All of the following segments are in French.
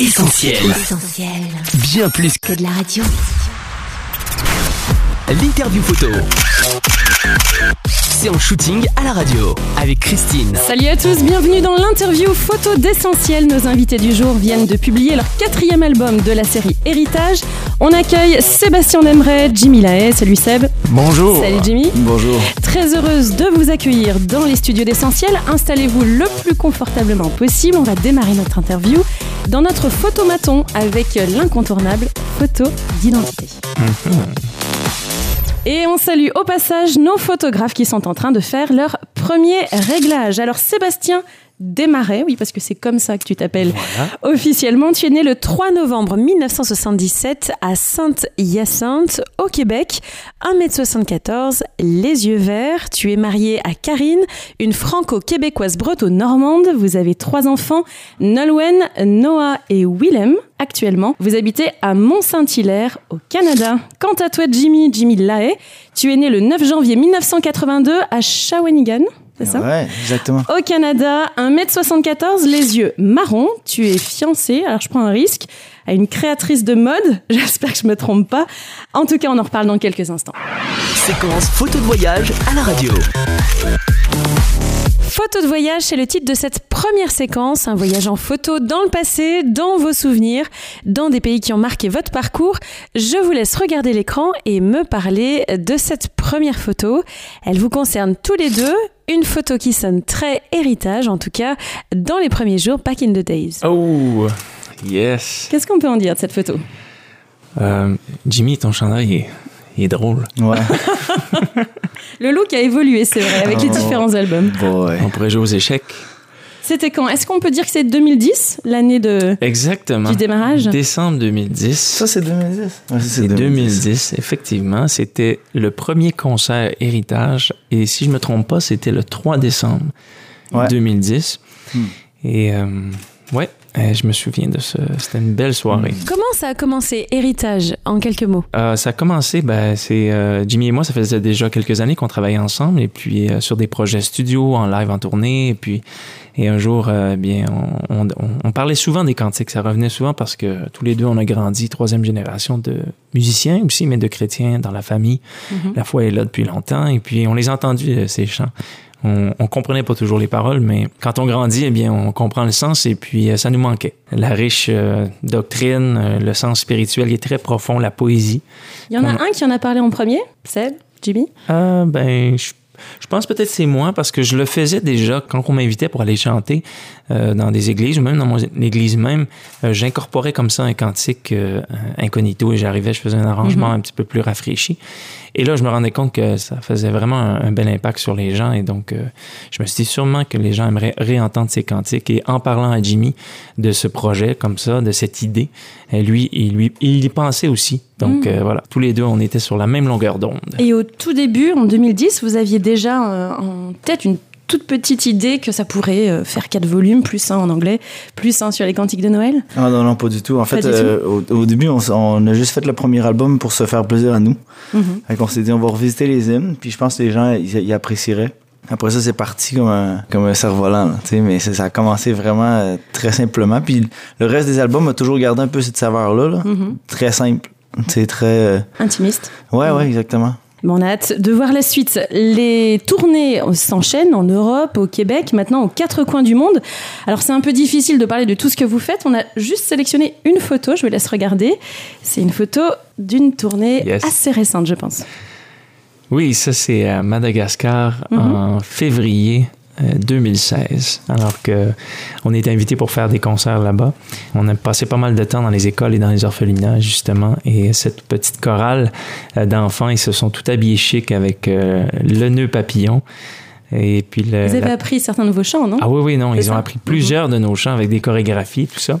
Essentiel. Essentiel. Bien plus Que de la radio. l'interview photo. C'est en shooting à la radio avec Christine. Salut à tous, bienvenue dans l'interview photo d'essentiel. Nos invités du jour viennent de publier leur quatrième album de la série Héritage. On accueille Sébastien Demeret, Jimmy Lahaye. Salut Seb. Bonjour. Salut Jimmy. Bonjour. Très heureuse de vous accueillir dans les studios d'essentiel. Installez-vous le plus confortablement possible. On va démarrer notre interview dans notre photomaton avec l'incontournable photo d'identité. Et on salue au passage nos photographes qui sont en train de faire leur premier réglage. Alors Sébastien Desmarais, oui parce que c'est comme ça que tu t'appelles officiellement, tu es né le 3 novembre 1977 à Sainte-Hyacinthe au Québec, 1m74, les yeux verts, tu es marié à Karine, une franco-québécoise breton-normande, vous avez trois enfants, Nolwenn, Noah et Willem. Actuellement, vous habitez à Mont-Saint-Hilaire, au Canada. Quant à toi, Jimmy, Jimmy Lahaye, tu es né le 9 janvier 1982 à Shawinigan, c'est ça Ouais, exactement. au Canada, 1m74, les yeux marrons. Tu es fiancé, alors je prends un risque, à une créatrice de mode. J'espère que je me trompe pas. En tout cas, on en reparle dans quelques instants. Séquence photo de voyage à la radio. Photo de voyage, c'est le titre de cette première séquence. Un voyage en photo dans le passé, dans vos souvenirs, dans des pays qui ont marqué votre parcours. Je vous laisse regarder l'écran et me parler de cette première photo. Elle vous concerne tous les deux. Une photo qui sonne très héritage, en tout cas, dans les premiers jours, back in the days. Oh, yes. Qu'est-ce qu'on peut en dire de cette photo? Euh, Jimmy, ton chandail il est, drôle. Ouais. Le look a évolué, c'est vrai, avec les Oh. différents albums. Boy. On pourrait jouer aux échecs. C'était quand? Est-ce qu'on peut dire que c'est 2010, l'année de... Exactement. Du démarrage? Décembre 2010. Ça, c'est 2010. Ouais, ça, c'est 2010, effectivement. C'était le premier concert Héritage. Et si je me trompe pas, c'était le 3 décembre Ouais. 2010. Hmm. Et euh, ouais, je me souviens de ça. C'était une belle soirée. Comment ça a commencé, Héritage, en quelques mots? Euh, ça a commencé, ben, c'est euh, Jimmy et moi, ça faisait déjà quelques années qu'on travaillait ensemble, et puis euh, sur des projets studio, en live, en tournée, et puis et un jour, bien, on, on- parlait souvent des cantiques, ça revenait souvent parce que tous les deux, on a grandi, troisième génération de musiciens aussi, mais de chrétiens dans la famille. La foi est là depuis longtemps, et puis on les a entendus, ces chants. On, on comprenait pas toujours les paroles, mais quand on grandit, eh bien, on comprend le sens et puis euh, ça nous manquait. La riche euh, doctrine, euh, le sens spirituel qui est très profond, la poésie. Il y en a un qui en a parlé en premier, Seb, Jimmy? Euh, ben, je, je pense peut-être c'est moi parce que je le faisais déjà quand on m'invitait pour aller chanter euh, dans des églises ou même dans mon église même. euh, J'incorporais comme ça un cantique euh, incognito et j'arrivais, je faisais un arrangement un petit peu plus rafraîchi. Et là, je me rendais compte que ça faisait vraiment un, un bel impact sur les gens et donc euh, je me suis dit sûrement que les gens aimeraient réentendre ces cantiques et en parlant à Jimmy de ce projet comme ça, de cette idée, euh, lui, il, lui, il y pensait aussi. Donc euh, voilà, tous les deux, on était sur la même longueur d'onde. Et au tout début, en 2010, vous aviez déjà en tête une toute petite idée que ça pourrait euh, faire quatre volumes, plus un en anglais, plus un sur les cantiques de Noël? Ah non, non, pas du tout. En fait, euh, au, au début, on, on a juste fait le premier album pour se faire plaisir à nous. Mhm. Fait qu'on s'est dit, on va revisiter les hymnes, puis je pense que les gens, ils, ils apprécieraient. Après ça, c'est parti comme un, comme un cerf-volant, là, tu sais, mais ça, a commencé vraiment euh, très simplement. Puis le reste des albums a toujours gardé un peu cette saveur-là, là. Mhm. très simple. C'est très... euh, Intimiste. Ouais, ouais, exactement. Bon, on a hâte de voir la suite. Les tournées s'enchaînent en Europe, au Québec, maintenant aux quatre coins du monde. Alors c'est un peu difficile de parler de tout ce que vous faites. On a juste sélectionné une photo, je vous laisse regarder. C'est une photo d'une tournée Yes. assez récente, je pense. Oui, ça c'est à Madagascar Mhm. en février 2016, alors que on était invité pour faire des concerts là-bas. On a passé pas mal de temps dans les écoles et dans les orphelinats justement, et cette petite chorale euh, d'enfants, ils se sont tout habillés chic avec euh, le nœud papillon. Et puis le, Vous avez la- appris certains nouveaux chants, non? Ah oui, oui, non, ils ont appris plusieurs de nos chants avec des chorégraphies, tout ça.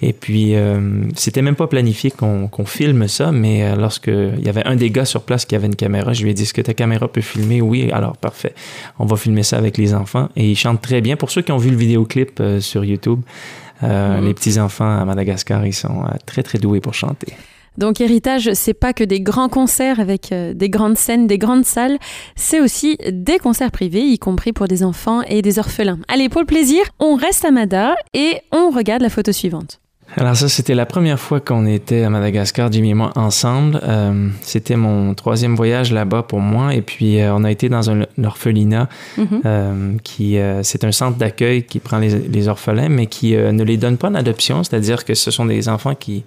Et puis, euh, c'était même pas planifié qu'on qu'on filme ça, mais euh, lorsque il y avait un des gars sur place qui avait une caméra, je lui ai dit, est-ce que ta caméra peut filmer? Oui, alors parfait. On va filmer ça avec les enfants. Et ils chantent très bien. Pour ceux qui ont vu le vidéoclip euh, sur YouTube, euh, Mhm. les petits-enfants à Madagascar, ils sont euh, très, très doués pour chanter. Donc Héritage, c'est pas que des grands concerts avec euh, des grandes scènes, des grandes salles, c'est aussi des concerts privés, y compris pour des enfants et des orphelins. Allez, pour le plaisir, on reste à Mada et on regarde la photo suivante. Alors ça, c'était la première fois qu'on était à Madagascar, Jimmy et moi, ensemble. Euh, c'était mon troisième voyage là-bas pour moi. Et puis, euh, on a été dans un orphelinat, Mhm. euh, qui c'est un centre d'accueil qui prend les, les orphelins, mais qui ne les donne pas en adoption. C'est-à-dire que ce sont des enfants qui...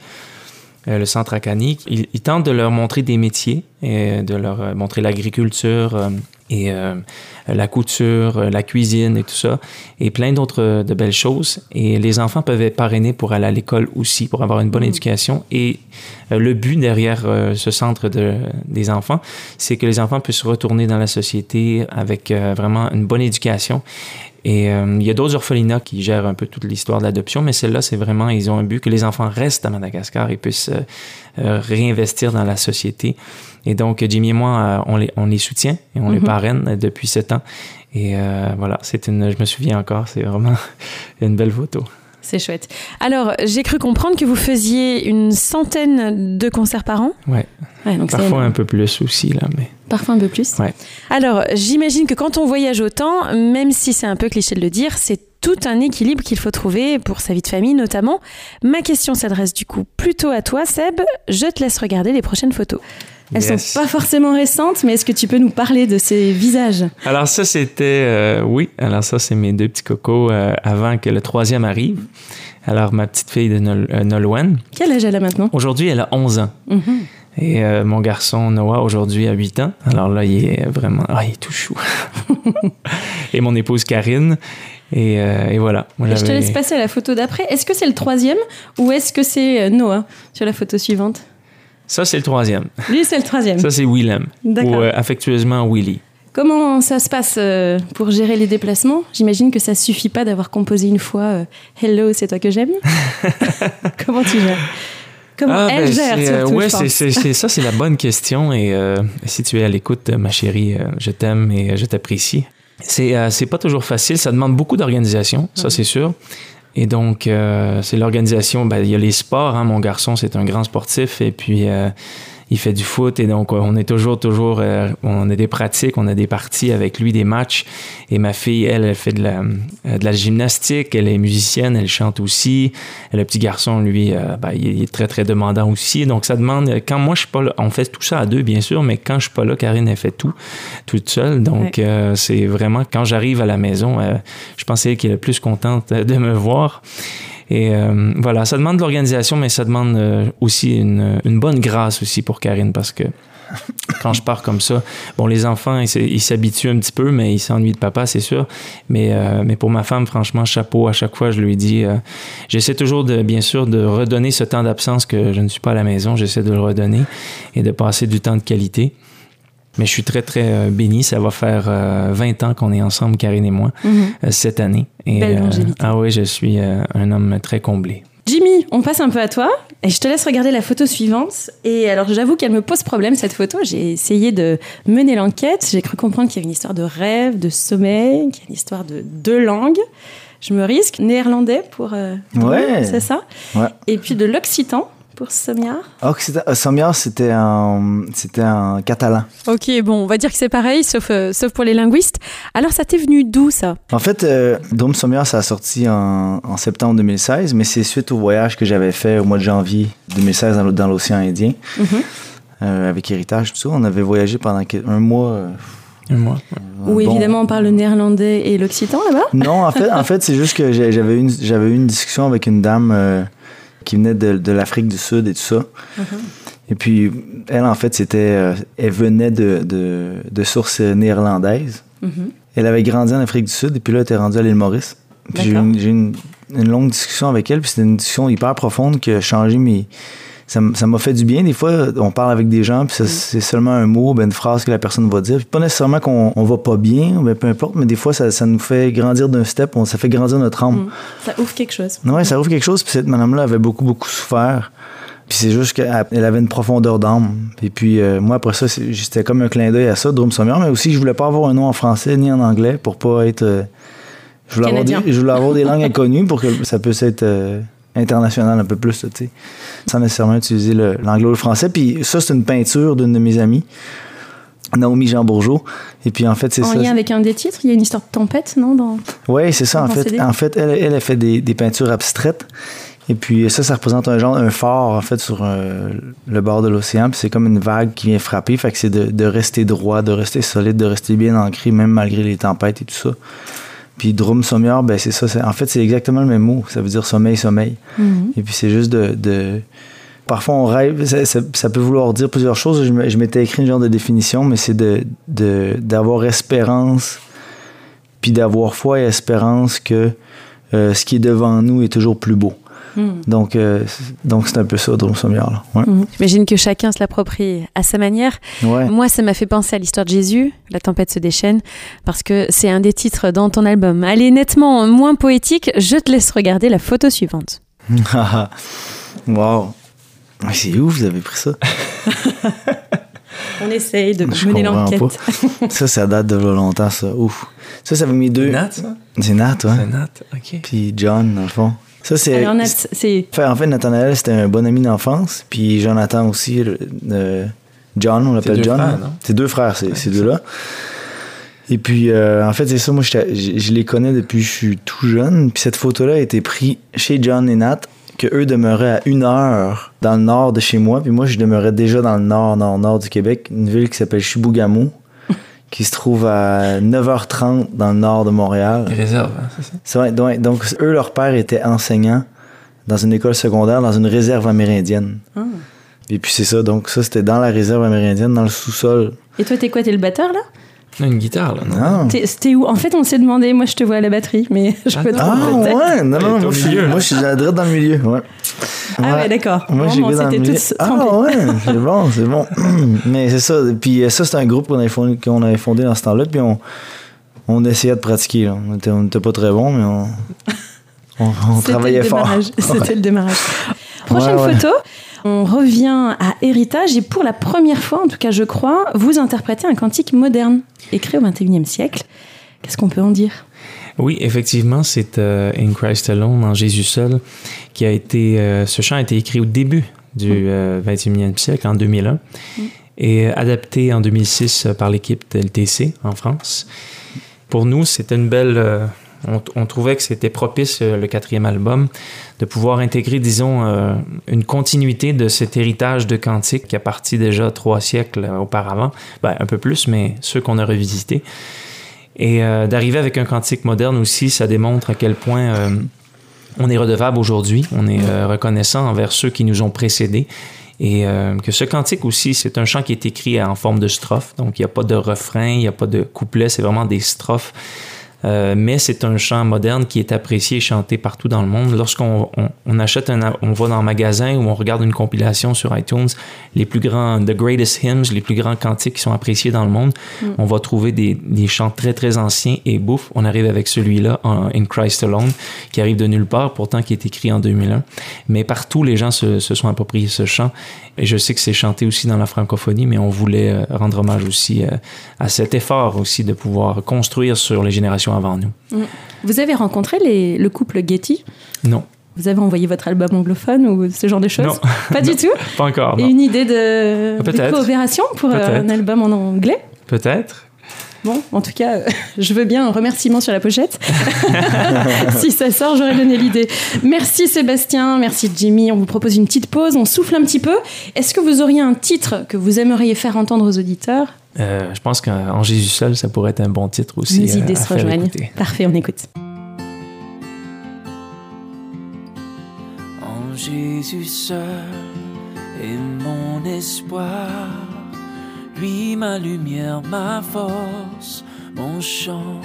euh, le centre Akani, ils, ils tentent de leur montrer des métiers, et de leur euh, montrer l'agriculture euh, et euh, la couture, euh, la cuisine et tout ça, et plein d'autres euh, de belles choses. Et les enfants peuvent être parrainés pour aller à l'école aussi, pour avoir une bonne éducation. Et euh, le but derrière euh, ce centre de, des enfants, c'est que les enfants puissent retourner dans la société avec euh, vraiment une bonne éducation. Et euh, il y a d'autres orphelinats qui gèrent un peu toute l'histoire de l'adoption, mais celle-là, c'est vraiment, ils ont un but que les enfants restent à Madagascar et puissent euh, euh, réinvestir dans la société. Et donc, Jimmy et moi, euh, on, les, on les soutient et on les Mhm. parraine depuis sept ans. Et euh, voilà, c'est une, je me souviens encore, c'est vraiment une belle photo. C'est chouette. Alors, j'ai cru comprendre que vous faisiez une centaine de concerts par an. Ouais. Ouais, donc c'est Parfois un peu plus aussi, là, mais. Parfois un peu plus. Ouais. Alors, j'imagine que quand on voyage autant, même si c'est un peu cliché de le dire, c'est tout un équilibre qu'il faut trouver pour sa vie de famille notamment. Ma question s'adresse du coup plutôt à toi, Seb. Je te laisse regarder les prochaines photos. Elles Yes. sont pas forcément récentes, mais est-ce que tu peux nous parler de ces visages Alors ça, c'était... euh, oui, alors ça, c'est mes deux petits cocos euh, avant que le troisième arrive. Alors, ma petite fille de Nol euh, Nolwenn, Quel âge elle a maintenant aujourd'hui, elle a 11 ans. Mhm. Et euh, mon garçon Noah, aujourd'hui, a 8 ans. Alors là, il est vraiment... Ah, il est tout chou. et mon épouse Karine. Et, euh, et voilà. Moi, Et Je te laisse passer à la photo d'après. Est-ce que c'est le troisième ou est-ce que c'est Noah sur la photo suivante? Ça, c'est le troisième. Lui, c'est le troisième. Ça, c'est Willem. D'accord. Ou euh, affectueusement Willy. Comment ça se passe euh, pour gérer les déplacements? J'imagine que ça suffit pas d'avoir composé une fois euh, Hello, c'est toi que j'aime. Comment tu gères? Comment Ah, elle ben, gère surtout, ouais, c'est, ça, c'est la bonne question. Et si tu es à l'écoute, ma chérie, je t'aime et je t'apprécie. C'est, c'est pas toujours facile. Ça demande beaucoup d'organisation, ça, c'est sûr. Et donc, euh, c'est l'organisation. Ben, il y a les sports. Hein. Mon garçon, c'est un grand sportif. Et puis, euh, il fait du foot. Et donc, on est toujours, toujours. euh, on a des pratiques, on a des parties avec lui, des matchs. Et ma fille, elle, elle fait de la, euh, de la gymnastique. Elle est musicienne, elle chante aussi. Et le petit garçon, lui, euh, ben, il est très, très demandant aussi. Donc, ça demande. Quand moi, je suis pas là, on fait tout ça à deux, bien sûr, mais quand je suis pas là, Karine, elle fait tout, toute seule. Donc, euh, c'est vraiment quand j'arrive à la maison, je pensais qu'elle est le plus contente de me voir. Et euh, voilà, ça demande de l'organisation, mais ça demande euh, aussi une, bonne grâce aussi pour Karine parce que quand je pars comme ça, bon, les enfants, ils s'habituent un petit peu, mais ils s'ennuient de papa, c'est sûr. Mais, euh, mais pour ma femme, franchement, chapeau, à chaque fois, je lui dis, euh, j'essaie toujours de, bien sûr, de redonner ce temps d'absence que je ne suis pas à la maison, j'essaie de le redonner et de passer du temps de qualité. Mais je suis très, très euh, béni. Ça va faire euh, 20 ans qu'on est ensemble, Karine et moi, Mhm. euh, cette année. Et, Belle euh, longévité. ah oui, je suis euh, un homme très comblé. Jimmy, on passe un peu à toi et je te laisse regarder la photo suivante. Et alors, j'avoue qu'elle me pose problème cette photo. J'ai essayé de mener l'enquête. J'ai cru comprendre qu'il y avait une histoire de rêve, de sommeil, qu'il y a une histoire de deux langues. Je me risque. Néerlandais pour. euh, Ouais. C'est ça? Ouais. Et puis de l'occitan pour Sommiar. Occitan- euh, Sommiar, c'était en, c'était en catalan. Ok, bon, on va dire que c'est pareil, sauf, euh, sauf pour les linguistes. Alors, ça t'est venu d'où ça? En fait, euh, Drum Sommiar, ça a sorti en, en septembre 2016, mais c'est suite au voyage que j'avais fait au mois de janvier 2016 dans, l'o- dans l'océan Indien, Mhm. euh, avec Héritage, tout ça. On avait voyagé pendant un mois. euh, Un mois. Où bon- évidemment on parle le néerlandais et l'occitan là-bas? Non, en fait, en fait c'est juste que j'avais eu, une- j'avais eu une discussion avec une dame euh, qui venait de, de l'Afrique du Sud et tout ça. Et puis, elle, en fait, c'était. euh, elle venait de, de, de sources néerlandaises. Mhm. Elle avait grandi en Afrique du Sud et puis là, elle était rendue à l'île Maurice. Puis j'ai eu une longue discussion avec elle, puis c'était une discussion hyper profonde qui a changé mes. Ça m'a fait du bien. Des fois, on parle avec des gens, puis ça- c'est seulement un mot, ben, une phrase que la personne va dire. Puis pas nécessairement qu'on on va pas bien, ben, peu importe, mais des fois, ça, ça nous fait grandir d'un step, on- ça fait grandir notre âme. Mm. Ça ouvre quelque chose. Ouais, ça ouvre quelque chose. Puis cette madame-là avait beaucoup, beaucoup souffert. Puis c'est juste qu'elle elle avait une profondeur d'âme. Et puis euh, moi, après ça, c'était comme un clin d'œil à ça, Drum Sommier. Mais aussi, je voulais pas avoir un nom en français ni en anglais pour pas être. euh, je, voulais avoir des, je voulais avoir des langues inconnues pour que ça puisse être euh, international un peu plus, tu sais. Sans nécessairement utiliser l'anglais ou le français. Puis ça, c'est une peinture d'une de mes amies, Naomi Jean Bourgeot. Et puis en fait, c'est En ça. lien avec un des titres, il y a une histoire de tempête, non dans... Oui, c'est ça. En fait, CD? en fait elle, elle a fait des, des peintures abstraites. Et puis ça, ça représente un genre, un phare en fait sur euh, le bord de l'océan. Puis c'est comme une vague qui vient frapper. Fait que c'est de, de rester droit, de rester solide, de rester bien ancré, même malgré les tempêtes et tout ça. Puis Drum Sommior, ben c'est ça. En fait, c'est exactement le même mot. Ça veut dire sommeil, sommeil. Mhm. Et puis c'est juste de, de- Parfois on rêve, ça, ça- ça peut vouloir dire plusieurs choses. Je, m'étais écrit une genre de définition, mais c'est de, de- d'avoir espérance, puis d'avoir foi et espérance que euh, ce qui est devant nous est toujours plus beau. Mhm. Donc, euh, c'est- donc c'est un peu ça, Drum Sommier. Là. Ouais. Mhm. J'imagine que chacun se l'approprie à sa manière. Ouais. Moi, ça m'a fait penser à l'histoire de Jésus, La tempête se déchaîne, parce que c'est un des titres dans ton album. Elle est nettement moins poétique. Je te laisse regarder la photo suivante. wow. C'est où vous avez pris ça? On essaye de Je mener l'enquête. ça, ça date de longtemps, ça. Ouf. Ça, ça avait mis deux. Nat, ça? C'est Nat, ouais. C'est Nat, ok. Puis John, dans le fond. Ça, c'est. En fait, Nathanaël, c'était un bon ami d'enfance. Puis Jonathan aussi. euh, John, on l'appelle deux John. frères, non? C'est deux frères, ces, ces deux-là. Et puis, euh, en fait, c'est ça. Moi, je, je les connais depuis que je suis tout jeune. Puis cette photo-là a été prise chez John et Nat, que eux demeuraient à une heure dans le nord de chez moi. Puis moi, je demeurais déjà dans le nord, nord, nord du Québec, une ville qui s'appelle Chibougamau, qui se trouve à 9h30 dans le nord de Montréal. Réserve, hein, c'est ça? C'est vrai, donc, donc, eux, leur père était enseignant dans une école secondaire, dans une réserve amérindienne. Ah. Et puis c'est ça, donc ça, c'était dans la réserve amérindienne, dans le sous-sol. Et toi, t'es quoi? T'es le batteur là? Une guitare, là, non? Ah, t'es où? En fait, on s'est demandé. Moi, je te vois à la batterie, mais je Ah peux ah tromper, peut-être. ouais, non, non, moi milieu, moi je suis direct dans le milieu, ouais. Ah ouais, d'accord. Moi, Bon, j'ai dans le milieu. tous Ah ouais, c'est bon, c'est bon. Mais c'est ça. Puis euh, ça, c'est un groupe qu'on avait fondé, qu'on avait fondé dans ce temps-là. Puis on, on essayait de pratiquer. là. On était, on était pas très bons, mais on, on, on C'était travaillait le fort. démarrage. C'était le démarrage. Prochaine Ouais, ouais. photo. On revient à Héritage et pour la première fois, en tout cas je crois, vous interprétez un cantique moderne, écrit au XXIe siècle. Qu'est-ce qu'on peut en dire? Oui, effectivement, c'est euh, In Christ Alone, en Jésus seul, qui a été. euh, ce chant a été écrit au début du euh, 21e siècle, en 2001, et euh, adapté en 2006 euh, par l'équipe de LTC en France. Pour nous, c'était une belle. On, trouvait que c'était propice, euh, le quatrième album, de pouvoir intégrer, disons, euh, une continuité de cet héritage de cantique qui a parti déjà trois siècles euh, auparavant, ben, un peu plus, mais ceux qu'on a revisités. Et d'arriver avec un cantique moderne aussi, ça démontre à quel point on est redevable aujourd'hui, on est reconnaissant envers ceux qui nous ont précédés. Et que ce cantique aussi, c'est un chant qui est écrit en forme de strophe. Donc, il n'y a pas de refrain, il n'y a pas de couplet, c'est vraiment des strophes. Euh, mais c'est un chant moderne qui est apprécié et chanté partout dans le monde. Lorsqu'on on, on achète un, on va dans un magasin ou on regarde une compilation sur iTunes, les plus grands, the greatest hymns, les plus grands cantiques qui sont appréciés dans le monde, on va trouver des, des chants très très anciens et bouf, on arrive avec celui-là, In Christ Alone, qui arrive de nulle part, pourtant qui est écrit en 2001. Mais partout, les gens se, se sont appropriés ce chant. Et je sais que c'est chanté aussi dans la francophonie, mais on voulait euh, rendre hommage aussi euh, à cet effort aussi de pouvoir construire sur les générations avant nous. Vous avez rencontré les- le couple Getty? Non, Vous avez envoyé votre album anglophone ou ce genre de choses? Non. Pas du tout? Pas encore. Et une idée de, coopération pour euh, un album en anglais? Peut-être. Bon, en tout cas, euh, je veux bien un remerciement sur la pochette. si ça sort, j'aurais donné l'idée. Merci Sébastien, merci Jimmy. On vous propose une petite pause, on souffle un petit peu. Est-ce que vous auriez un titre que vous aimeriez faire entendre aux auditeurs? Euh, je pense qu'en Jésus seul, ça pourrait être un bon titre aussi. Euh, idées à se faire rejoignent. écouter. Parfait, on écoute. En Jésus seul est mon espoir, lui ma lumière, ma force, mon chant,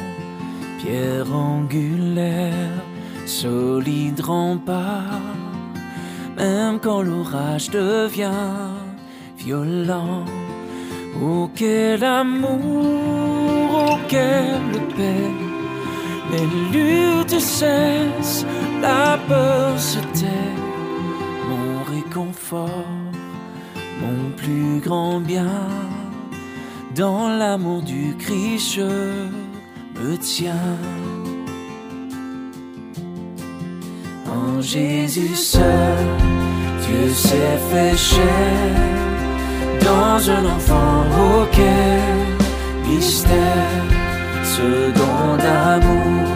pierre angulaire, solide rempart, même quand l'orage devient violent. Oh quel amour, oh quelle paix, les luttes cessent, la peur se tait, mon réconfort, mon plus grand bien, dans l'amour du Christ je me tiens. En Jésus seul, Dieu s'est fait chair, dans un enfant auquel mystère, second d'amour,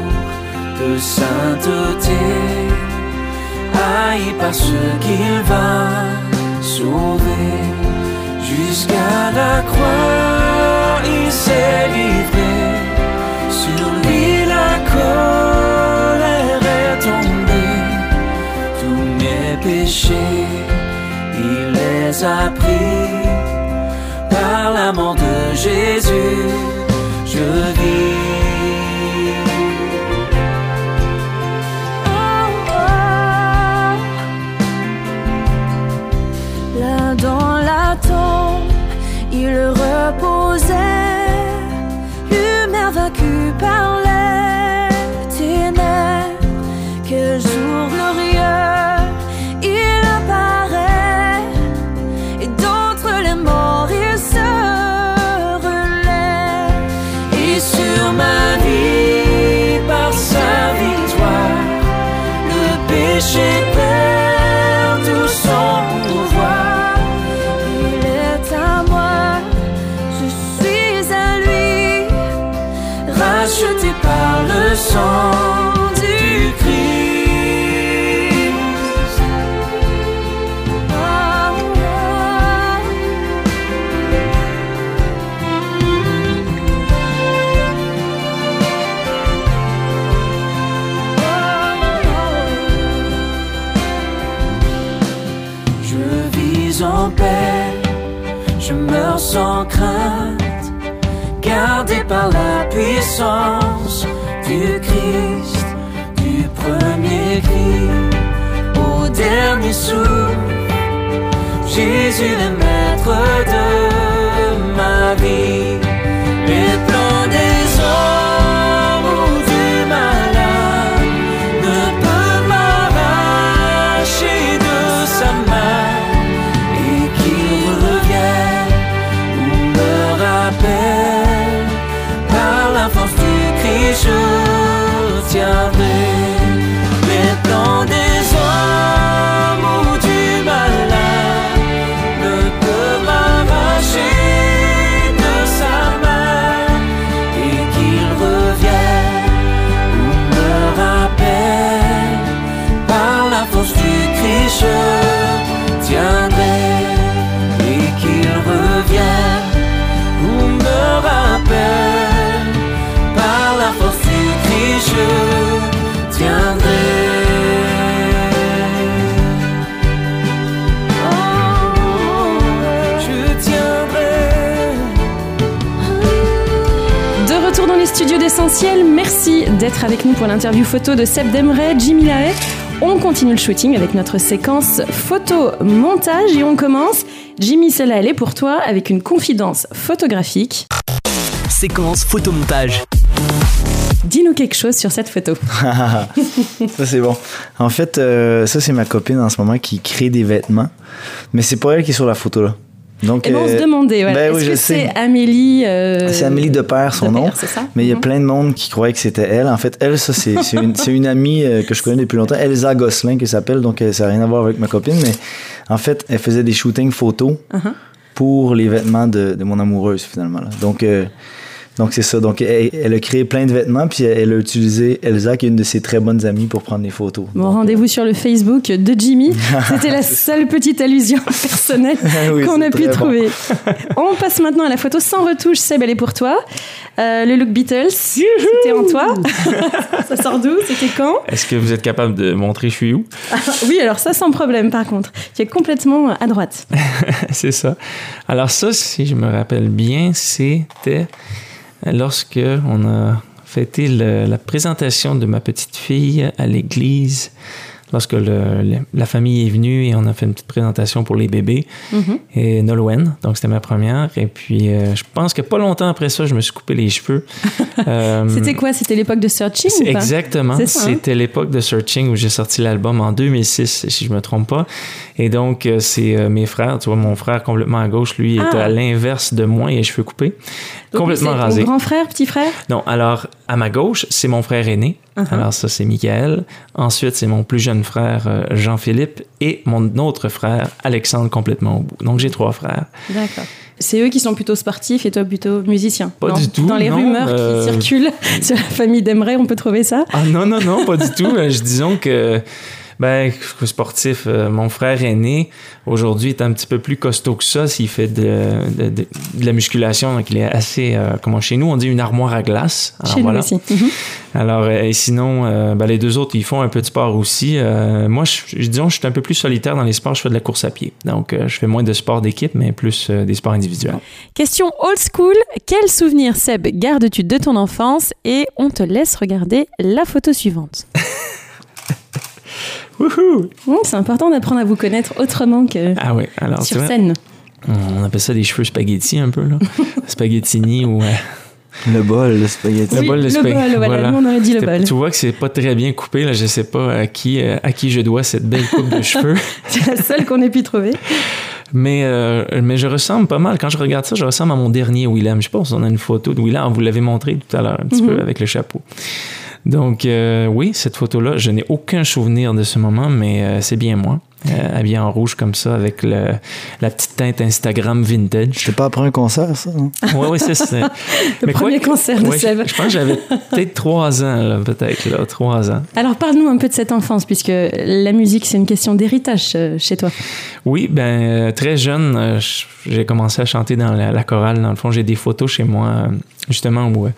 de sainteté, haï par ceux qu'il va sauver. Jusqu'à la croix, il s'est livré. Sur lui, la colère est tombée. Tous mes péchés, il les a pris. Sans crainte, gardé par la puissance du Christ, du premier cri au dernier souffle. Jésus le maître de studios d'Essentiel, merci d'être avec nous pour l'interview photo de Seb Demray, Jimmy Lahaye. On continue le shooting avec notre séquence photo-montage et on commence. Jimmy, celle-là, elle est pour toi avec une confidence photographique. Séquence photomontage. Dis-nous quelque chose sur cette photo. ça c'est bon. En fait, euh, ça c'est ma copine en ce moment qui crée des vêtements, mais c'est pas elle qui est sur la photo là. Donc, Et ben, on se euh, demandait, voilà, ben oui, est-ce que sais. c'est Amélie euh, C'est Amélie de Père, son de nom. Père, c'est ça? Mais il y a Mhm. plein de monde qui croyaient que c'était elle. En fait, elle, ça, c'est une, amie euh, que je connais depuis longtemps, Elsa Gosselin, qui s'appelle, donc euh, ça n'a rien à voir avec ma copine, mais en fait, elle faisait des shootings photos Uh-huh. pour les vêtements de, de mon amoureuse, finalement. là. Donc, euh, donc c'est ça. Donc, elle, elle a créé plein de vêtements, puis elle, elle a utilisé Elsa, qui est une de ses très bonnes amies, pour prendre des photos. Bon, rendez-vous sur le Facebook de Jimmy. C'était la seule petite allusion personnelle Oui, qu'on a pu bon. trouver. On passe maintenant à la photo sans retouche. Seb, elle est pour toi. Euh, le look Beatles, c'était en toi. ça sort d'où? C'était quand? Est-ce que vous êtes capable de montrer je suis où? Oui, alors ça sans problème par contre. Tu es complètement à droite. C'est ça. Alors ça, si je me rappelle bien, c'était lorsque on a fêté le- la présentation de ma petite fille à l'église. Lorsque le- le- la famille est venue et on a fait une petite présentation pour les bébés Mhm. et Nolwenn, donc c'était ma première. Et puis euh, je pense que pas longtemps après ça, je me suis coupé les cheveux. Euh, C'était quoi? C'était l'époque de Searching ou pas? Exactement. Hein? C'était l'époque de Searching où j'ai sorti l'album en 2006, si je me trompe pas. Et donc, euh, c'est euh, mes frères. Tu vois, mon frère complètement à gauche, lui, Ah. était à l'inverse de moi, il a les cheveux coupés. Donc, complètement rasé. grand frère, petit frère? Non, alors, à ma gauche, c'est mon frère aîné. Uh-huh. Alors, ça, c'est Michael. Ensuite, c'est mon plus jeune frère, euh, Jean-Philippe. Et mon autre frère, Alexandre, complètement au bout. Donc, j'ai trois frères. D'accord. C'est eux qui sont plutôt sportifs et toi plutôt musicien. Pas Non? du tout, Dans les non, rumeurs euh, qui circulent sur la famille d'Emery, on peut trouver ça? Ah non, non, non, pas du tout. Euh, Je disons que Ben, sportif, euh, mon frère aîné, aujourd'hui, est un petit peu plus costaud que ça s'il fait de, de, de- de la musculation. Donc, il est assez, euh, comment chez nous, on dit une armoire à glace. Alors, Chez voilà. nous aussi. Alors, euh, et sinon, euh, ben, les deux autres, ils font un peu de sport aussi. Moi, je, je- disons, je suis un peu plus solitaire dans les sports. Je fais de la course à pied. Donc, je fais moins de sport d'équipe, mais plus des sports individuels. Question old school. Quel souvenir, Seb, gardes-tu de ton enfance? Et on te laisse regarder la photo suivante. Mmh, c'est important d'apprendre à vous connaître autrement que Ah oui, alors, sur scène. on appelle ça des cheveux spaghetti un peu, là. Spaghettini ou... euh, Le bol, le spaghetti. Le bol de le spag- bol, voilà. voilà. Nous, on aurait dit le bol. Tu vois que c'est pas très bien coupé. Là. Je sais pas à qui, euh, à qui je dois cette belle coupe de cheveux. C'est la seule qu'on ait pu trouver. Mais, euh, mais je ressemble pas mal. Quand je regarde ça, je ressemble à mon dernier Willem. Je sais pas si on a une photo de Willem. Vous l'avez montré tout à l'heure, un petit Mhm. peu avec le chapeau. Donc, euh, oui, cette photo-là, je n'ai aucun souvenir de ce moment, mais euh, c'est bien moi. Euh, habillé en rouge comme ça, avec le, la petite teinte Instagram vintage. C'était pas après un concert, ça? non? Oui, oui, c'est ça. Le Mais premier quoi- concert de Ouais, Seb. je, je pense que j'avais peut-être trois ans, là, peut-être, là, trois ans. Alors, parle-nous un peu de cette enfance, puisque la musique, c'est une question d'héritage chez toi. Oui, ben très jeune, j'ai commencé à chanter dans la, la chorale. Dans le fond, j'ai des photos chez moi, justement, où euh,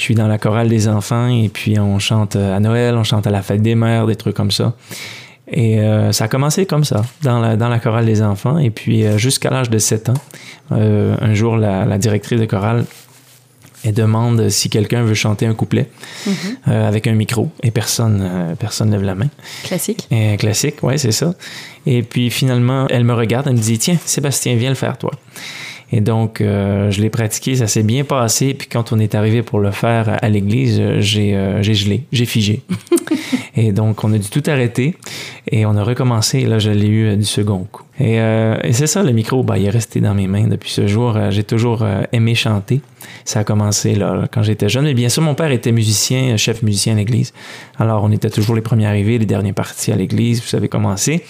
je suis dans la chorale des enfants et puis on chante euh, à Noël, on chante à la fête des mères, des trucs comme ça. Et euh, ça a commencé comme ça, dans la, dans la chorale des enfants. Et puis euh, jusqu'à l'âge de 7 ans, euh, un jour, la, la directrice de chorale elle demande si quelqu'un veut chanter un couplet euh, avec un micro et personne personne lève la main. Classique. Et classique, ouais, c'est ça. Et puis finalement, elle me regarde, elle me dit Tiens, Sébastien, viens le faire, toi. Et donc, euh, je l'ai pratiqué, ça s'est bien passé. Puis quand on est arrivé pour le faire à l'église, euh, j'ai euh, gelé, j'ai figé. et donc, on a dû tout arrêter et on a recommencé. Et là, je l'ai eu euh, du second coup. Et, euh, et c'est ça, le micro, bah, il est resté dans mes mains depuis ce jour. J'ai toujours aimé chanter. Ça a commencé là, quand j'étais jeune. Et bien sûr, mon père était musicien, chef musicien à l'église. Alors, on était toujours les premiers arrivés, les derniers partis à l'église. Vous savez comment c'est.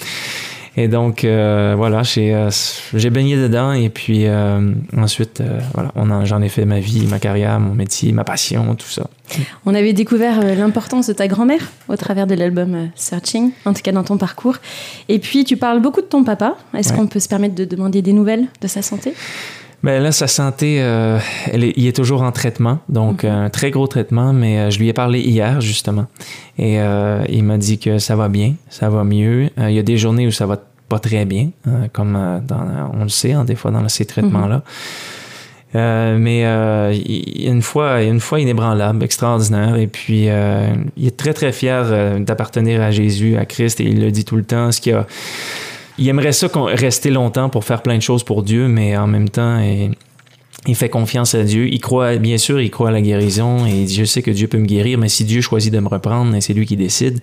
Et donc, euh, voilà, j'ai euh, j'ai baigné dedans. Et puis, euh, ensuite, voilà, on j'en ai fait ma vie, ma carrière, mon métier, ma passion, tout ça. On avait découvert l'importance de ta grand-mère au travers de l'album Searching, en tout cas dans ton parcours. Et puis, tu parles beaucoup de ton papa. Est-ce Ouais. qu'on peut se permettre de demander des nouvelles de sa santé? Ben là, sa santé, euh, elle est, il est toujours en traitement, donc un très gros traitement, mais euh, je lui ai parlé hier, justement. Et euh, il m'a dit que ça va bien, ça va mieux. Euh, il y a des journées où ça va pas très bien, euh, comme euh, dans, on le sait, hein, des fois dans ces traitements-là. Euh, mais euh, il- une fois, une fois inébranlable, extraordinaire. Et puis, euh, il est très, très fier euh, d'appartenir à Jésus, à Christ, et il le dit tout le temps. Ce qu'il a, il aimerait ça qu'on rester longtemps pour faire plein de choses pour Dieu, mais en même temps, il, il fait confiance à Dieu. Il croit, bien sûr, il croit à la guérison et je sais que Dieu peut me guérir, mais si Dieu choisit de me reprendre, c'est lui qui décide.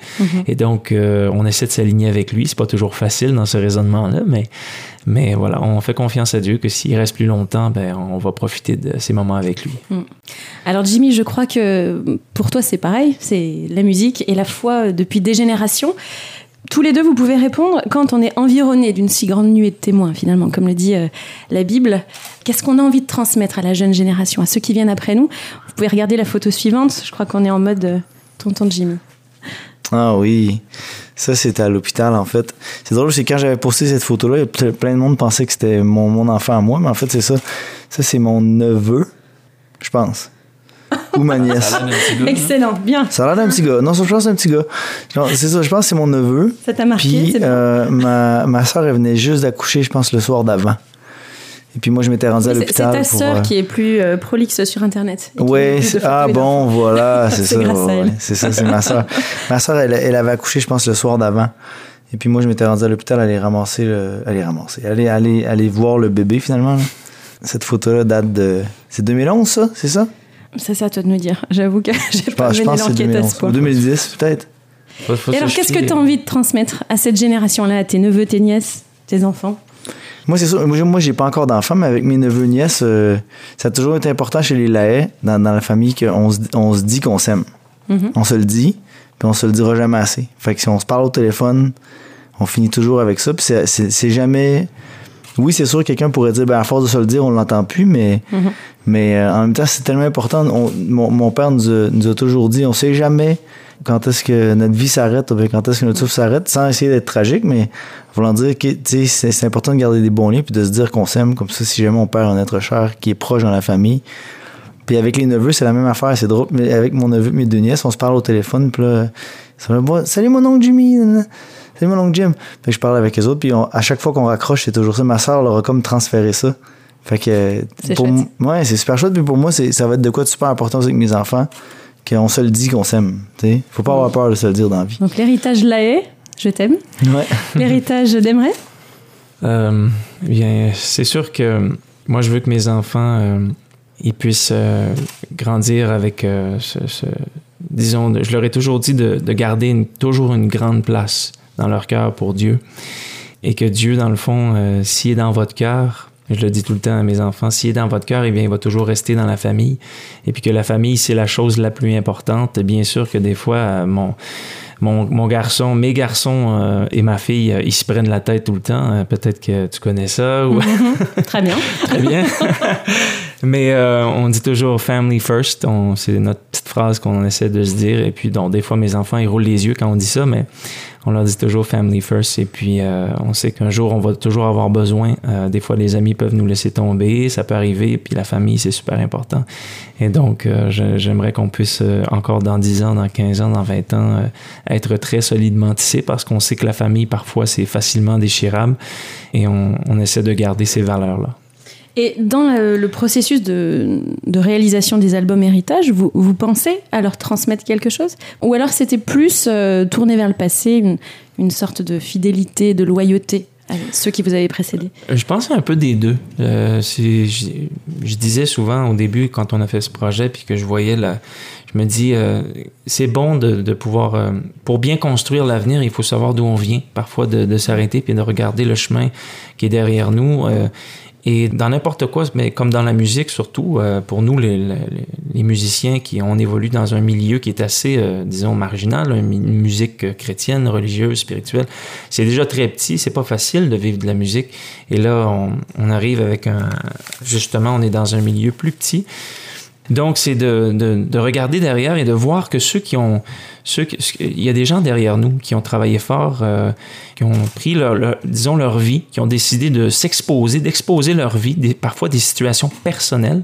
Et donc, euh, on essaie de s'aligner avec lui. C'est pas toujours facile dans ce raisonnement-là, mais, mais voilà, on fait confiance à Dieu que s'il reste plus longtemps, ben, on va profiter de ces moments avec lui. Alors Jimmy, je crois que pour toi c'est pareil, c'est la musique et la foi depuis des générations. Tous les deux, vous pouvez répondre quand on est environné d'une si grande nuée de témoins, finalement, comme le dit euh, la Bible. Qu'est-ce qu'on a envie de transmettre à la jeune génération, à ceux qui viennent après nous? Vous pouvez regarder la photo suivante. Je crois qu'on est en mode euh, tonton Jimmy. Ah oui, ça c'était à l'hôpital en fait. C'est drôle, c'est quand j'avais posté cette photo-là, ple- plein de monde pensait que c'était mon, mon enfant à moi, mais en fait c'est ça. Ça c'est mon neveu, je pense. Ou ma nièce. Excellent, bien. Ça a l'air d'un petit gars. Non, je pense que c'est un petit gars. C'est ça, je pense que c'est mon neveu. Ça t'a marqué, Puis euh, ma, ma soeur, elle venait juste d'accoucher, je pense, le soir d'avant. Et puis moi, je m'étais rendu à C'est c'est l'hôpital. ta sœur euh, qui est plus euh, prolixe sur Internet. photos ah bon, voilà, c'est ça. ouais. C'est ça, c'est ma soeur. ma soeur, elle, elle avait accouché, je pense, le soir d'avant. Et puis moi, je m'étais rendu à l'hôpital, aller ramasser, le, aller ramasser, aller, aller, aller voir le bébé finalement. là. Cette photo-là date de, c'est 2011, ça, c'est ça? Ça, c'est à toi de nous dire. J'avoue que j'ai pas je mené pense que c'est l'enquête à 2011. ce point. Ou 2010 peut-être. Et alors, qu'est-ce que tu as envie de transmettre à cette génération-là, à tes neveux, tes nièces, tes enfants? Moi, c'est ça. Moi, j'ai pas encore d'enfants, mais avec mes neveux nièces, euh, ça a toujours été important chez les Lahaye, dans, dans la famille, qu'on se, on se dit qu'on s'aime. Mhm. On se le dit, puis on se le dira jamais assez. Fait que si on se parle au téléphone, on finit toujours avec ça. Puis c'est jamais. Oui, c'est sûr, quelqu'un pourrait dire, ben, à force de se le dire, on l'entend plus, mais, mais euh, en même temps, c'est tellement important. On- mon, mon père nous a, nous a toujours dit, on sait jamais quand est-ce que notre vie s'arrête, quand est-ce que notre souffle s'arrête, sans essayer d'être tragique, mais voulant dire que c'est important de garder des bons liens puis de se dire qu'on s'aime comme ça si jamais on perd un être cher qui est proche dans la famille. Puis avec les neveux, c'est la même affaire, c'est drôle. Mais avec mon neveu, mes deux nièces, on se parle au téléphone, puis là, ça va bon, salut mon oncle Jimmy, salut mon oncle Jim. Fait que je parle avec les autres, puis on- à chaque fois qu'on raccroche, c'est toujours ça. Ma soeur leur a comme transféré ça. Fait que pour ouais, c'est super chouette, puis pour moi, c'est, ça va être de quoi de super important aussi avec mes enfants, qu'on se le dit qu'on s'aime. Faut pas avoir peur de se le dire dans la vie. Donc l'héritage Lahaye, je t'aime. Ouais. L'héritage d'Emery Euh, bien, c'est sûr que moi, je veux que mes enfants euh, ils puissent euh, grandir avec euh, ce, ce- disons, je leur ai toujours dit de, de garder une- toujours une grande place dans leur cœur pour Dieu. Et que Dieu, dans le fond, euh, s'il est dans votre cœur, je le dis tout le temps à mes enfants, s'il est dans votre cœur, eh bien, il va toujours rester dans la famille. Et puis que la famille, c'est la chose la plus importante. Bien sûr que des fois, euh, mon, mon, mon garçon, mes garçons euh, et ma fille, euh, ils se prennent la tête tout le temps. Peut-être que tu connais ça. Ou... Très bien. Très bien. Mais euh, on dit toujours family first. On- C'est notre petite phrase qu'on essaie de se dire. Et puis, donc, des fois, mes enfants, ils roulent les yeux quand on dit ça, mais on leur dit toujours family first. Et puis, euh, on sait qu'un jour, on va toujours avoir besoin. Euh, des fois, les amis peuvent nous laisser tomber. Ça peut arriver. Puis, la famille, c'est super important. Et donc, euh, j'aimerais qu'on puisse, euh, encore dans 10 ans, dans 15 ans, dans 20 ans, euh, être très solidement tissé parce qu'on sait que la famille, parfois, c'est facilement déchirable. Et on, on essaie de garder ces valeurs-là. Et dans le, processus de, réalisation des albums héritage, vous, pensez à leur transmettre quelque chose? Ou alors c'était plus euh, tourné vers le passé, une, sorte de fidélité, de loyauté à ceux qui vous avaient précédé? Je pense un peu des deux. Euh, je, disais souvent au début, quand on a fait ce projet, puis que je voyais la. Je me dis, euh, c'est bon de, pouvoir. euh, pour bien construire l'avenir, il faut savoir d'où on vient. Parfois, de, de s'arrêter puis de regarder le chemin qui est derrière nous. Et dans n'importe quoi, mais comme dans la musique surtout, euh, pour nous, les, musiciens qui on évolue dans un milieu qui est assez, euh, disons, marginal, une mu- une musique chrétienne, religieuse, spirituelle, c'est déjà très petit, c'est pas facile de vivre de la musique. Et là, on arrive avec un... Justement, on est dans un milieu plus petit. Donc, c'est de, de, de regarder derrière et de voir que ceux qui ont... Ceux qui- il y a des gens derrière nous qui ont travaillé fort, euh, qui ont pris, leur, leur- disons, leur vie, qui ont décidé de s'exposer, d'exposer leur vie, des, parfois des situations personnelles,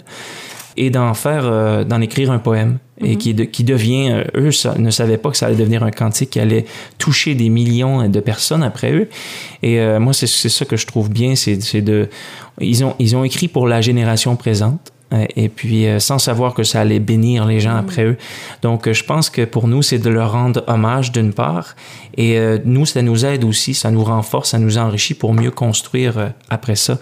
et d'en faire, euh, d'en écrire un poème. Et qui, de- qui devient, euh, eux ça- ne savaient pas que ça allait devenir un cantique qui allait toucher des millions de personnes après eux. Et euh, moi, c'est c'est ça que je trouve bien, c'est c'est de... Ils ont, ils ont écrit pour la génération présente. Euh, Et puis, euh, sans savoir que ça allait bénir les gens après eux. Donc, euh, je pense que pour nous, c'est de leur rendre hommage d'une part. Et euh, nous, ça nous aide aussi, ça nous renforce, ça nous enrichit pour mieux construire euh, après ça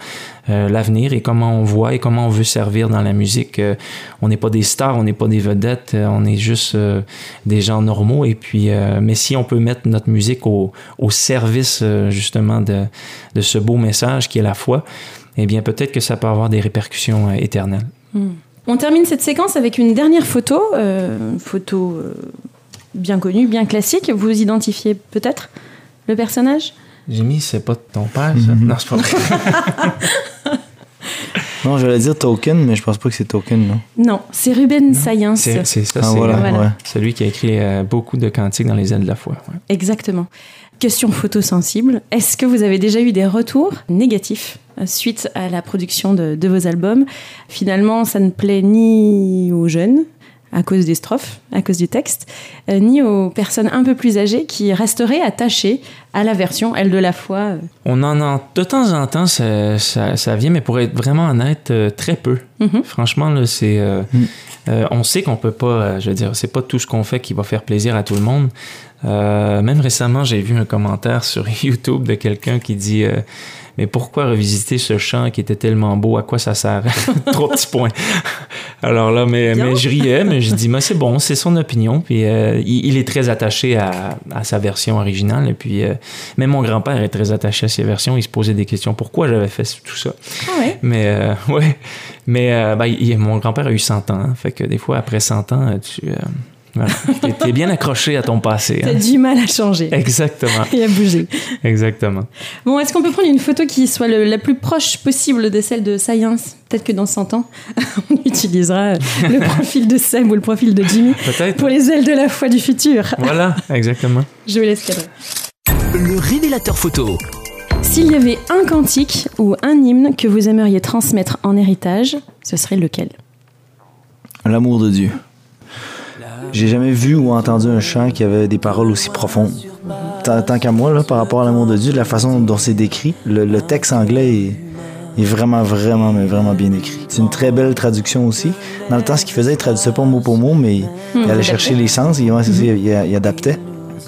euh, l'avenir et comment on voit et comment on veut servir dans la musique. Euh, on n'est pas des stars, on n'est pas des vedettes, on est juste euh, des gens normaux. Et puis, euh, mais si on peut mettre notre musique au, au service euh, justement de, de ce beau message qui est la foi, eh bien peut-être que ça peut avoir des répercussions euh, éternelles. On termine cette séquence avec une dernière photo, euh, une photo euh, bien connue, bien classique. Vous identifiez peut-être le personnage? Jimmy, c'est pas ton père, ça? Non, c'est pas vrai. Non, je vais dire Token, mais je pense pas que c'est Token, non. Non, c'est Ruben Science. C'est c'est ça, Ah, c'est voilà, Voilà. ouais. celui qui a écrit euh, beaucoup de cantiques dans les ailes de la foi. ouais. Exactement. Question photo sensible. Est-ce que vous avez déjà eu des retours négatifs euh, suite à la production de vos albums? Finalement, ça ne plaît ni aux jeunes, à cause des strophes, à cause du texte, euh, ni aux personnes un peu plus âgées qui resteraient attachées à la version Elle de la foi. euh. On en a de temps en temps, ça, ça, ça vient, mais pour être vraiment honnête, euh, très peu. Mhm. Franchement, là, c'est. euh, Mm. euh, on sait qu'on peut pas, euh, je veux dire, c'est pas tout ce qu'on fait qui va faire plaisir à tout le monde. Euh, même récemment, j'ai vu un commentaire sur YouTube de quelqu'un qui dit euh, Mais pourquoi revisiter ce chant qui était tellement beau? À quoi ça sert? Trois petits points. Alors là, mais, mais je riais, mais je dis Mais c'est bon, c'est son opinion. Puis euh, il, il est très attaché à, à sa version originale. Et puis, euh, même mon grand-père est très attaché à ses versions. Il se posait des questions pourquoi j'avais fait tout ça? Ah ouais Mais euh, ouais, mais euh, ben, il- mon grand-père a eu 100 ans, hein. fait que des fois après 100 ans, tu, euh, Voilà. T'es- bien accroché à ton passé. T'as hein. du mal à changer Exactement. et à bouger. Exactement. Bon, est-ce qu'on peut prendre une photo qui soit le- la plus proche possible de celle de Science? Peut-être que dans 100 ans, on utilisera le profil de Seb ou le profil de Jimmy pour les ailes de la foi du futur. Voilà, exactement. Je vous laisse cadrer. Le révélateur photo. S'il y avait un cantique ou un hymne que vous aimeriez transmettre en héritage, ce serait lequel? L'amour de Dieu. J'ai jamais vu ou entendu un chant qui avait des paroles aussi profondes. Tant, tant qu'à moi, là, par rapport à l'amour de Dieu, de la façon dont c'est décrit, le, le texte anglais est, est vraiment, vraiment, mais vraiment bien écrit. C'est une très belle traduction aussi. Dans le temps, ce qu'il faisait, il traduisait pas mot pour mot, mais il allait chercher les sens, il, il- il adaptait.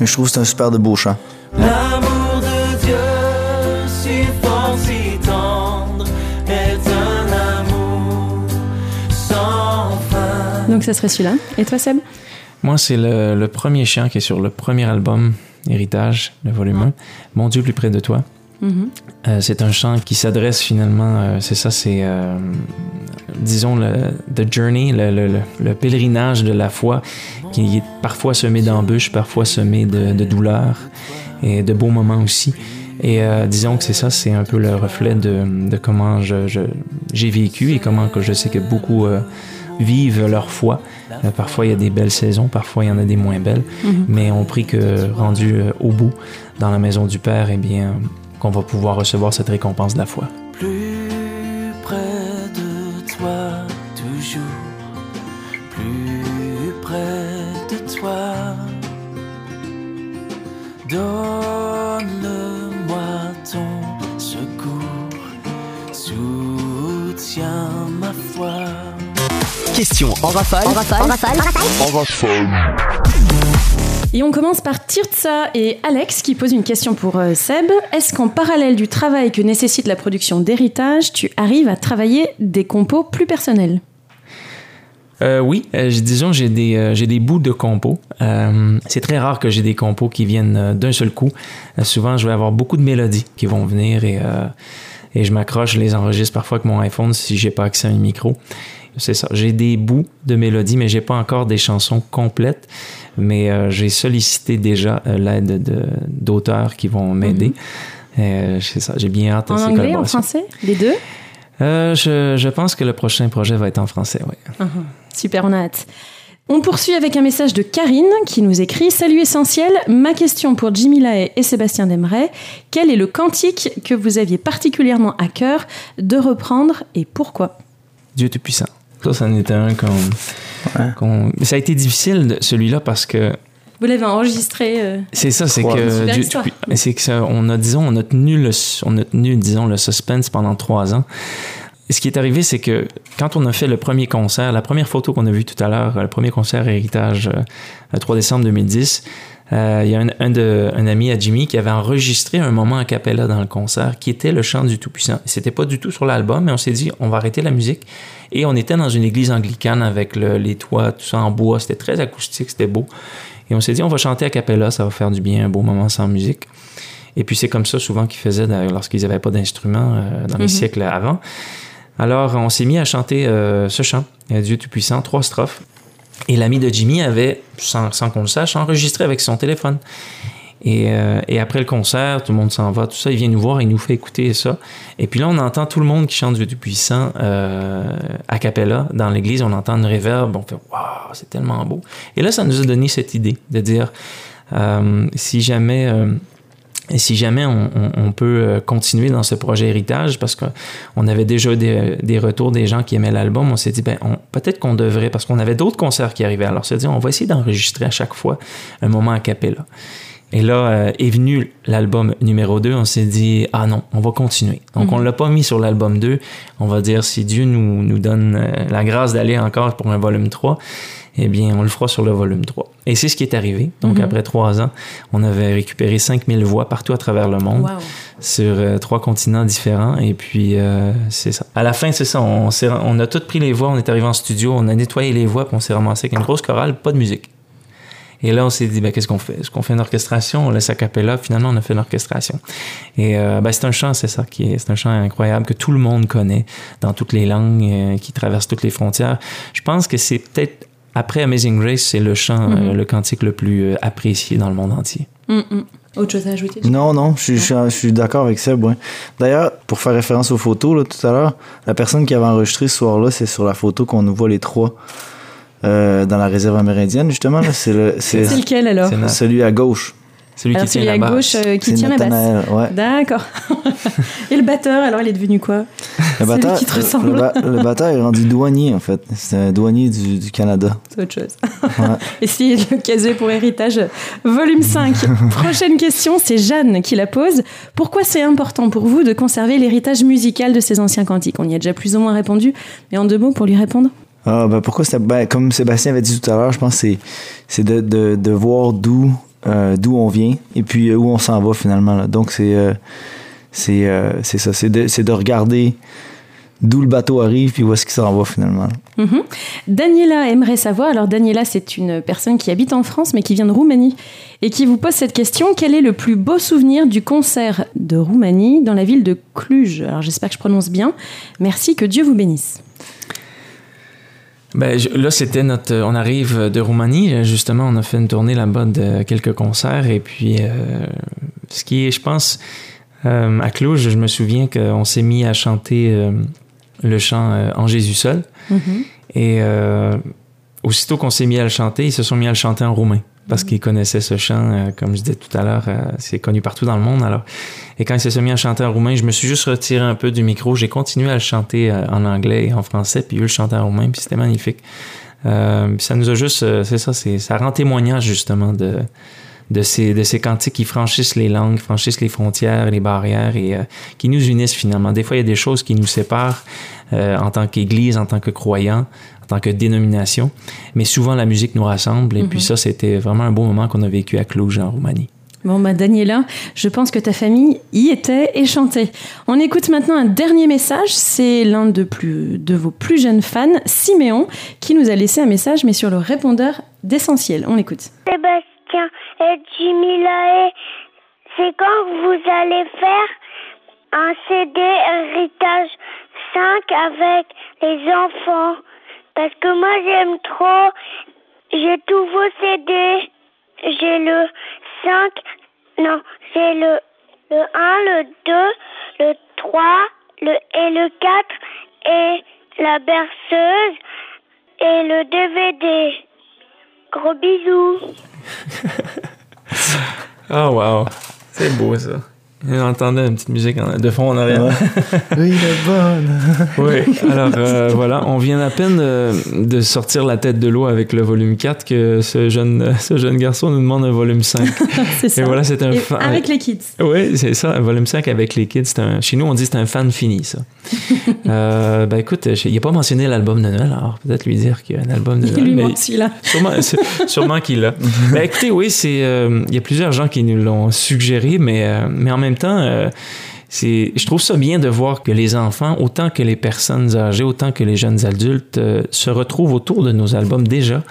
Mais je trouve que c'est un super de beau chant. L'amour de Dieu, si fort, si tendre, est un amour sans fin. Donc ça serait celui-là. Et toi Seb? Moi, c'est le, le premier chant qui est sur le premier album Héritage, le volume 1, Mon Dieu plus près de toi. Mhm. Euh, c'est un chant qui s'adresse finalement, euh, c'est ça, c'est, euh, disons, le the journey, le, le- le- le pèlerinage de la foi, qui est parfois semé d'embûches, parfois semé de, de douleurs et de beaux moments aussi. Et euh, disons que c'est ça, c'est un peu le reflet de, de comment je- j'ai vécu et comment que je sais que beaucoup euh, vivent leur foi. Euh, parfois, il y a des belles saisons, parfois, il y en a des moins belles. Mhm. Mais on prie que, rendu euh, au bout, dans la maison du Père, eh bien, qu'on va pouvoir recevoir cette récompense de la foi. Plus près de toi, toujours. Plus près de toi. Donne-moi ton secours. Soutiens ma foi. Question en rafale. Et on commence par Tirtsa et Alex qui posent une question pour euh, Seb. Est-ce qu'en parallèle du travail que nécessite la production d'héritage, tu arrives à travailler des compos plus personnels? Euh, oui, euh, disons j'ai des euh, j'ai des bouts de compos. Euh, c'est très rare que j'ai des compos qui viennent euh, d'un seul coup. Euh, souvent, je vais avoir beaucoup de mélodies qui vont venir et euh, et je m'accroche, je les enregistre parfois avec mon iPhone si j'ai pas accès à un micro. C'est ça. J'ai des bouts de mélodies, mais j'ai pas encore des chansons complètes. Mais euh, j'ai sollicité déjà euh, l'aide de- d'auteurs qui vont m'aider. Euh, c'est ça. J'ai bien hâte à En ces anglais, en français Les deux? Euh, je, je pense que le prochain projet va être en français, oui. Super, on a hâte. On poursuit avec un message de Karine qui nous écrit Salut essentiel, ma question pour Jimmy Lahaye et Sébastien Demeret. Quel est le cantique que vous aviez particulièrement à cœur de reprendre et pourquoi? Dieu Tout-Puissant. Ça, c'en était un qu'on. Ça a été difficile, celui-là, parce que Vous l'avez enregistré euh, c'est ça, c'est que. C'est que ça, on a, disons, on a tenu le, on a tenu, disons, le suspense pendant trois ans. Ce qui est arrivé, c'est que quand on a fait le premier concert, la première photo qu'on a vue tout à l'heure, le premier concert Héritage, euh, le 3 décembre 2010, euh, il y a un, un, de, un ami à Jimmy qui avait enregistré un moment a cappella dans le concert qui était le chant du Tout-Puissant. C'était pas du tout sur l'album, mais on s'est dit, on va arrêter la musique. Et on était dans une église anglicane avec le- les toits, tout ça en bois. C'était très acoustique, c'était beau. Et on s'est dit, on va chanter a cappella, ça va faire du bien, un beau moment sans musique. Et puis c'est comme ça souvent qu'ils faisaient d'ailleurs, lorsqu'ils n'avaient pas d'instruments euh, dans les Mhm. siècles avant. Alors on s'est mis à chanter euh, ce chant, Dieu Tout-Puissant, trois strophes. Et l'ami de Jimmy avait, sans, qu'on le sache, enregistré avec son téléphone. Et, euh, et après le concert, tout le monde s'en va, tout ça, il vient nous voir, il nous fait écouter ça. Et puis là, on entend tout le monde qui chante Dieu Tout-Puissant euh, a cappella dans l'église, on entend une réverb, on fait Waouh, c'est tellement beau. Et là, ça nous a donné cette idée de dire euh, si jamais. Et si jamais on, peut euh, continuer dans ce projet héritage, parce qu'on avait déjà des, retours des gens qui aimaient l'album, on s'est dit, ben, peut-être qu'on devrait, parce qu'on avait d'autres concerts qui arrivaient. Alors, on s'est dit, on va essayer d'enregistrer à chaque fois un moment a cappella. Et là euh, est venu l'album numéro 2, on s'est dit, ah non, on va continuer. Donc, on l'a pas mis sur l'album 2. On va dire, si Dieu nous, nous donne euh, la grâce d'aller encore pour un volume 3, eh bien, on le fera sur le volume 3. Et c'est ce qui est arrivé. Donc, Mhm. après trois ans, on avait récupéré 5000 voix partout à travers le monde, sur euh, trois continents différents. Et puis, euh, c'est ça. À la fin, c'est ça. On, on a tout pris les voix, on est arrivé en studio, on a nettoyé les voix, puis on s'est ramassé avec une grosse chorale, pas de musique. Et là, on s'est dit, ben, qu'est-ce qu'on fait? Est-ce qu'on fait une orchestration? On laisse à cappella? Finalement, on a fait une orchestration. Et euh, ben, c'est un chant, c'est ça, qui est, c'est un chant incroyable que tout le monde connaît dans toutes les langues, euh, qui traverse toutes les frontières. Je pense que c'est peut-être après Amazing Grace, c'est le chant, euh, le cantique le plus euh, apprécié dans le monde entier. Hum. Autre chose à ajouter Non, non, je suis, je suis, je suis d'accord avec ça. ouais. D'ailleurs, pour faire référence aux photos, là, tout à l'heure, la personne qui avait enregistré ce soir-là, c'est sur la photo qu'on nous voit les trois euh, dans la réserve amérindienne, justement. C'est le- lequel alors celui à gauche. celui Alors qui tient celui la à basse. gauche euh, qui tient la basse. Ouais. D'accord. Et le batteur, alors il est devenu quoi? Le batteur, qui te le- ressemble. le, ba- le batteur est rendu douanier, en fait. C'est un douanier du, du Canada. C'est autre chose. Ouais. Essayez de le caser pour héritage, volume 5. Prochaine question, c'est Jeanne qui la pose. Pourquoi c'est important pour vous de conserver l'héritage musical de ces anciens cantiques? On y a déjà plus ou moins répondu, mais en deux mots pour lui répondre. Ah, ben pourquoi c'est ben, comme Sébastien avait dit tout à l'heure, je pense que c'est, de, de, de voir d'où, euh, d'où on vient et puis euh, où on s'en va finalement. là. Donc c'est, euh, euh, ça, c'est de, de regarder d'où le bateau arrive puis où est-ce qu'il s'en va finalement. Mhm. Daniela aimerait savoir, alors Daniela c'est une personne qui habite en France mais qui vient de Roumanie et qui vous pose cette question, quel est le plus beau souvenir du concert de Roumanie dans la ville de Cluj? Alors j'espère que je prononce bien. Merci, que Dieu vous bénisse. Ben, je- là, c'était notre. On arrive de Roumanie. Justement, on a fait une tournée là-bas de quelques concerts. Et puis, euh, ce qui est, je pense, euh, à Cluj, je me souviens qu'on s'est mis à chanter euh, le chant euh, En Jésus seul. Mhm. Et euh, aussitôt qu'on s'est mis à le chanter, ils se sont mis à le chanter en roumain. Parce qu'ils connaissaient ce chant, euh, comme je disais tout à l'heure, euh, c'est connu partout dans le monde. Alors, et quand ils se sont mis à chanter en roumain, je me suis juste retiré un peu du micro. J'ai continué à le chanter euh, en anglais et en français, puis eux le chantaient en roumain, puis c'était magnifique. Euh, ça nous a juste, c'est ça, c'est, ça rend témoignage justement de, de ces, de ces cantiques qui franchissent les langues, franchissent les frontières, les barrières et euh, qui nous unissent finalement. Des fois, il y a des choses qui nous séparent euh, en tant qu'Église, en tant que croyants, en tant que dénomination, mais souvent la musique nous rassemble. Et puis ça, c'était vraiment un beau moment qu'on a vécu à Cluj en Roumanie. Bon, bah Daniela, je pense que ta famille y était et chantait. On écoute maintenant un dernier message. C'est l'un de, plus, de vos plus jeunes fans, Siméon, qui nous a laissé un message, mais sur le répondeur d'essentiel. On l'écoute. Sébastien et Jimmy c'est quand vous allez faire un CD héritage 5 avec les enfants Parce que moi j'aime trop, j'ai tous vos CD, j'ai le 5, non, j'ai le, le 1, le 2, le 3 le, et le 4 et la berceuse et le DVD. Gros bisous. Oh, wow! C'est beau ça. On entendait une petite musique en- de fond en arrière. Oui, la bonne. Oui, alors euh, voilà, on vient à peine de, de sortir la tête de l'eau avec le volume 4 que ce jeune, ce jeune garçon nous demande un volume 5. C'est ça. Et voilà, c'est un Et fan. avec les kids. Oui, c'est ça, un volume 5 avec les kids. c'est Un... Chez nous, on dit que c'est un fan fini, ça. euh, ben écoute, il n'a pas mentionné l'album de Noël, alors peut-être lui dire qu'il y a un album de Il Noël. lui mais celui-là. Sûrement, qu'il l'a. Ben écoutez, oui, c'est, euh, il y a plusieurs gens qui nous l'ont suggéré, mais, euh, mais en même temps, euh, c'est, je trouve ça bien de voir que les enfants, autant que les personnes âgées, autant que les jeunes adultes, euh, se retrouvent autour de nos albums déjà.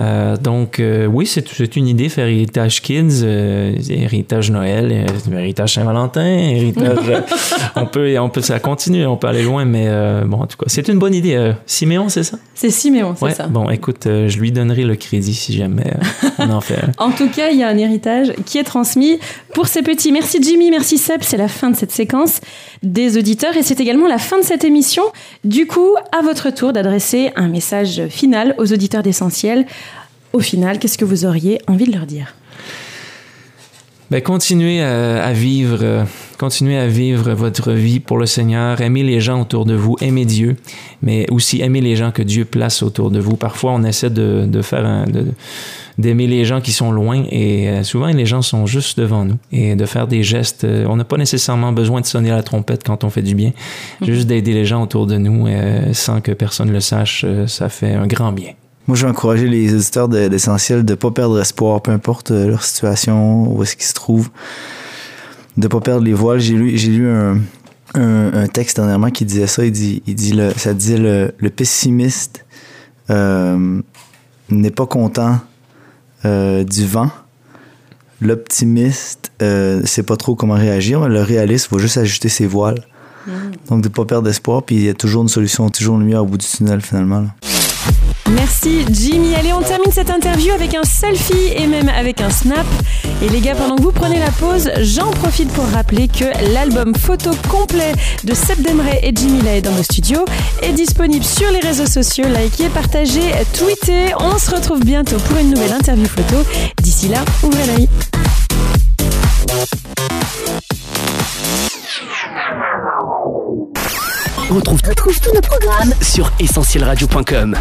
Euh, donc, euh, oui, c'est, une idée, faire héritage kids, héritage Noël, héritage Saint-Valentin, héritage. on peut, on peut, ça continue, on peut aller loin, mais bon, en tout cas, c'est une bonne idée. Siméon, c'est ça? C'est Siméon, c'est Ouais, ça. bon, écoute, je lui donnerai le crédit si jamais on en fait. En tout cas, il y a un héritage qui est transmis pour ces petits. Merci Jimmy, merci Seb. C'est la fin de cette séquence des auditeurs et c'est également la fin de cette émission. Du coup, à votre tour d'adresser un message final aux auditeurs d'essentiel. Au final, qu'est-ce que vous auriez envie de leur dire? Ben, continuez à, à vivre, euh, continuez à vivre votre vie pour le Seigneur. Aimez les gens autour de vous, aimez Dieu, mais aussi aimez les gens que Dieu place autour de vous. Parfois, on essaie de, de faire un, de- d'aimer les gens qui sont loin et euh, souvent les gens sont juste devant nous et de faire des gestes. euh, on n'a pas nécessairement besoin de sonner la trompette quand on fait du bien. Juste d'aider les gens autour de nous euh, sans que personne le sache, euh, ça fait un grand bien. Moi, je vais encourager les auditeurs de- d'Essentiel de ne pas perdre espoir, peu importe euh, leur situation, où est-ce qu'ils se trouvent, de ne pas perdre les voiles. J'ai lu, j'ai lu un, un, un texte dernièrement qui disait ça. Il dit, il dit le, ça disait le, le pessimiste euh, n'est pas content euh, du vent. L'optimiste euh, sait pas trop comment réagir. Le réaliste va juste ajuster ses voiles. Donc, de ne pas perdre espoir, puis il y a toujours une solution, toujours une lumière au bout du tunnel, finalement. là. Merci Jimmy. Allez, on termine cette interview avec un selfie et même avec un snap. Et les gars, pendant que vous prenez la pause, j'en profite pour rappeler que l'album photo complet de Seb Demray et Jimmy Lay dans nos studios est disponible sur les réseaux sociaux. Likez, partagez, tweetez. On se retrouve bientôt pour une nouvelle interview photo. D'ici là, ouvrez l'œil. Retrouve, retrouve tous nos programmes sur essentielradio.com.